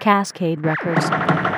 Cascade Records.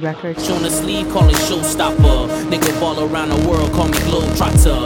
Records. On the sleeve, call it showstopper. Nigga ball around the world, call me globetrotter.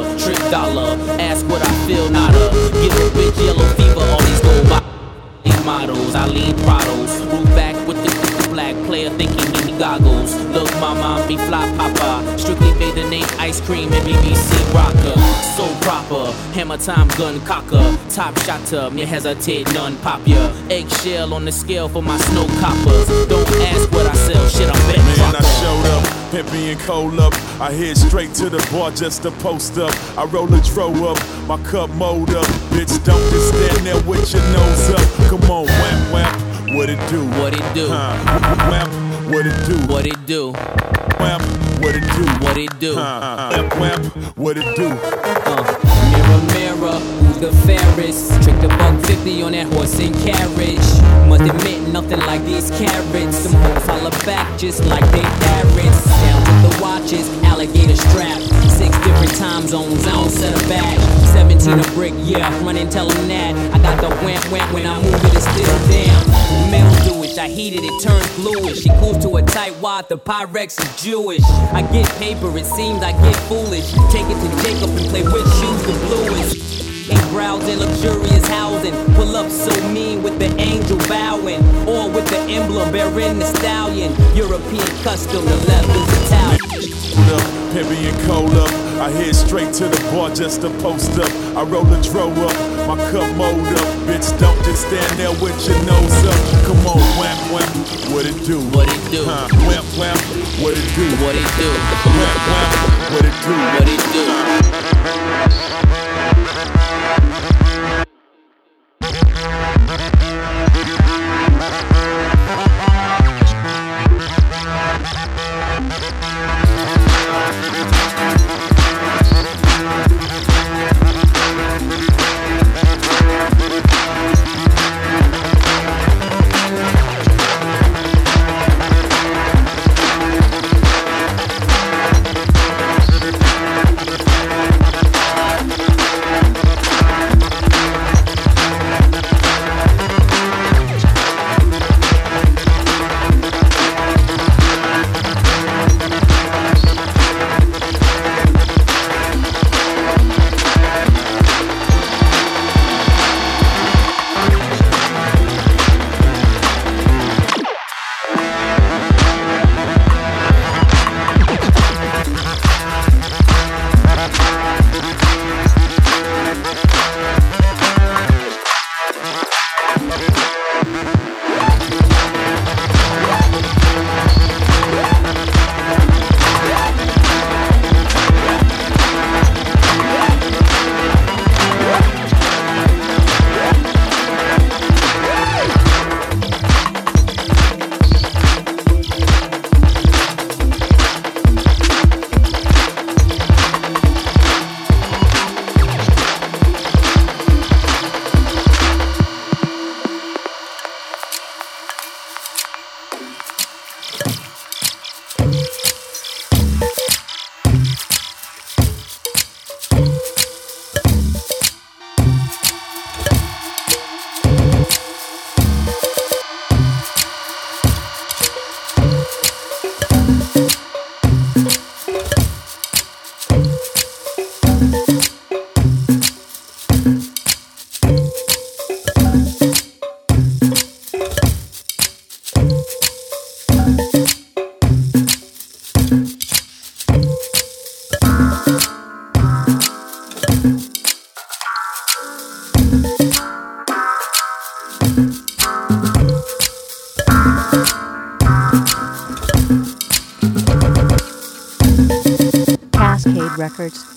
Hammer time gun cocker. Top shotter, me hesitate, none pop ya. Eggshell on the scale for my snow coppers. Don't ask what I sell, shit, I'm bet Man, I showed up, pimpy and cold up. I head straight to the bar just to post up. I roll a throw up, my cup mold up. Bitch, don't just stand there with your nose up. Come on, wham wham, what it do? What it do? Huh, wham, what it do? What it do? Wham, what it do? What it do? Wham, wham, what it do? Uh, mirror, mirror, the fairest? Trick the buck 50 on that horse and carriage. Must admit, nothing like these carrots. Them hoes holler back just like they parrots. Down with the watches, alligator strap. Six different time zones, I don't set a back. 17 a brick, yeah, run and tell them that. I got the wham wham when I move it, it's still down. Metal do it, I heat it, turns bluish. She cools to a tight wad, the Pyrex is Jewish. I get paper, it seems I get foolish. Take it to Jacob and play with shoes the bluest. Ain't browsing luxurious housing. Pull up so mean with the angel bowing. Or with the emblem bearing the stallion. European custom, the leather's Italian. Hold up, pimpy and cold up. I head straight to the bar just to post up. I roll a throw up, my cup mold up. Bitch, don't just stand there with your nose up. Come on, wham wham, what it do? What it do? Huh, wham wham, what it do? What it do? Wham wham, what it do? What it do? Records.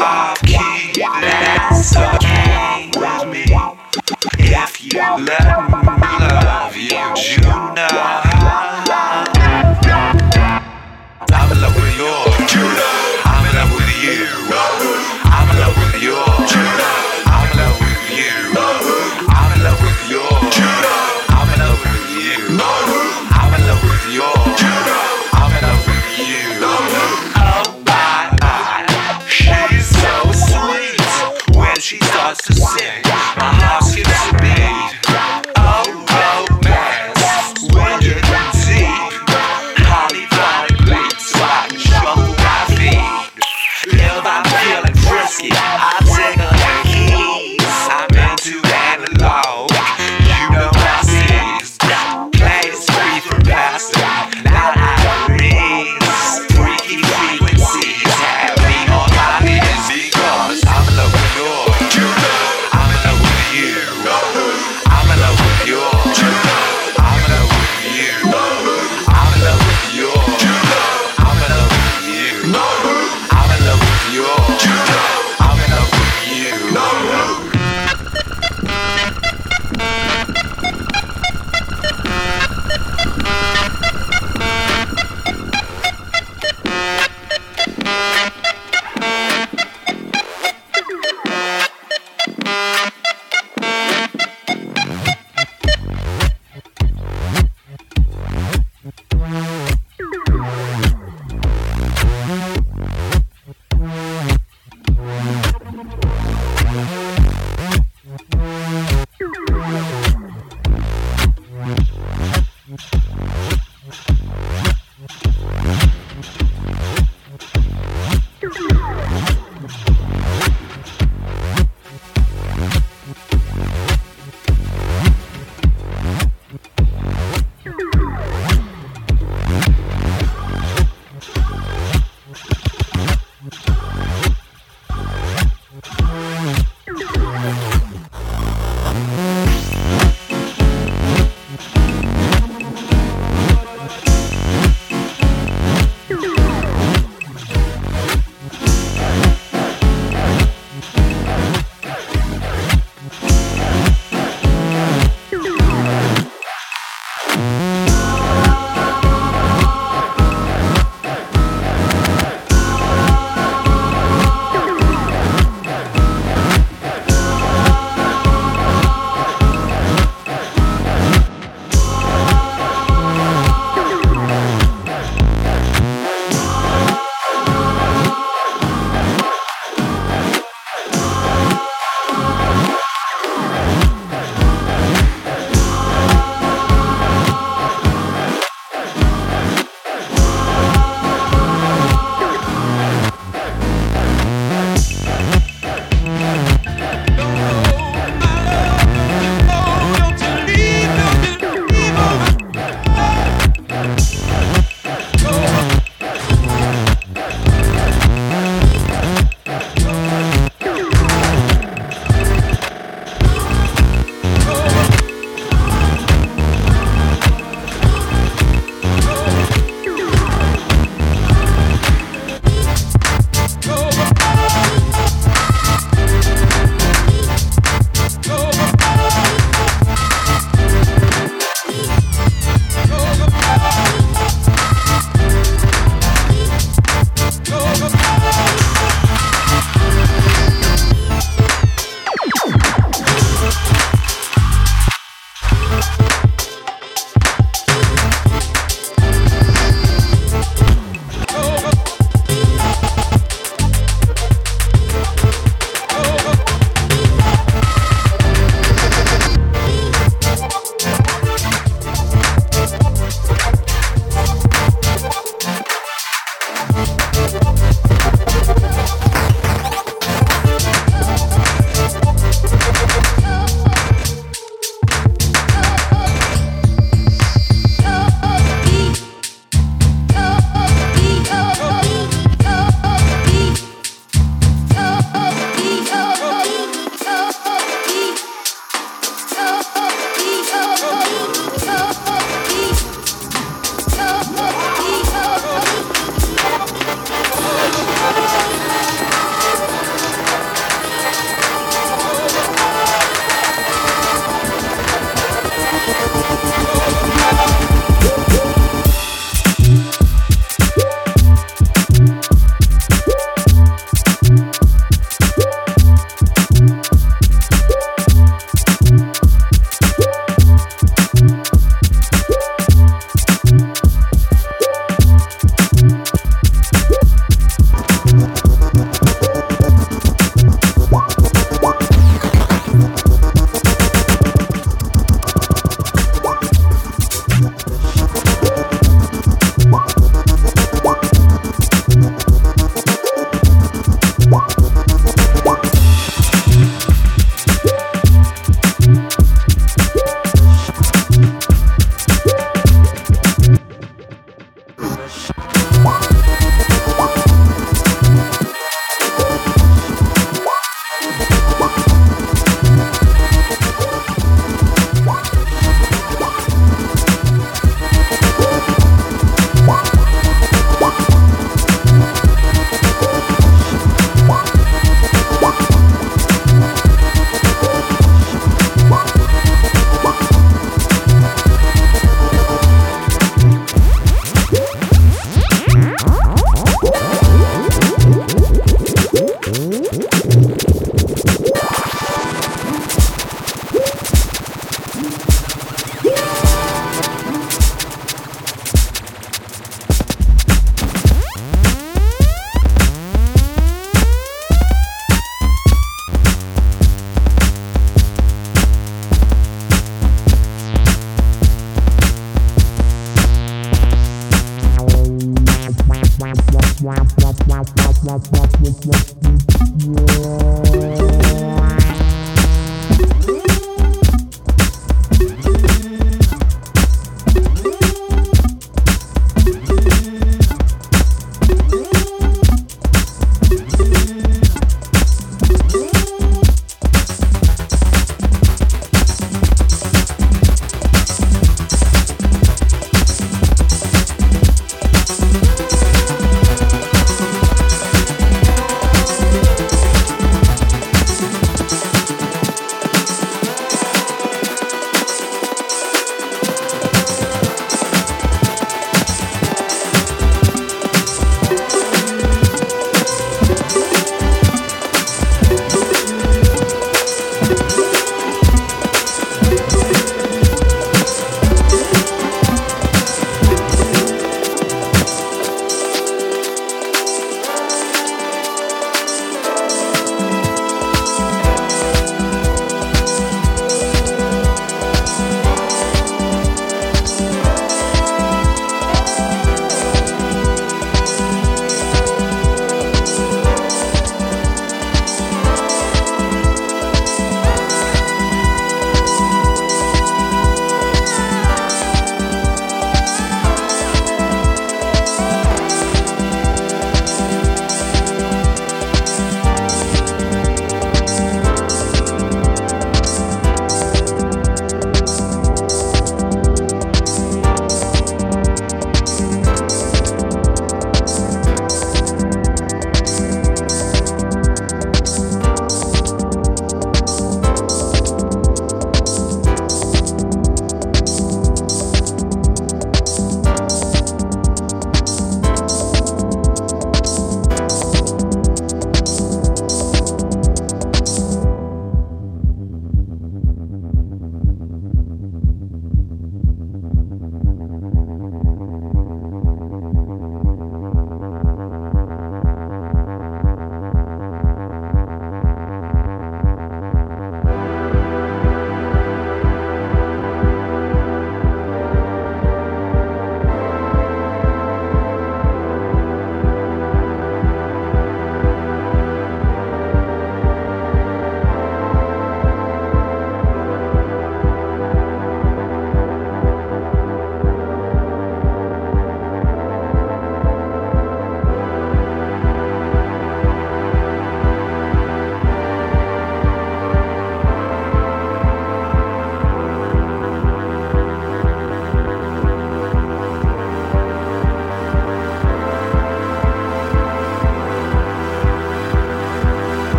I'll keep with me. If you let me.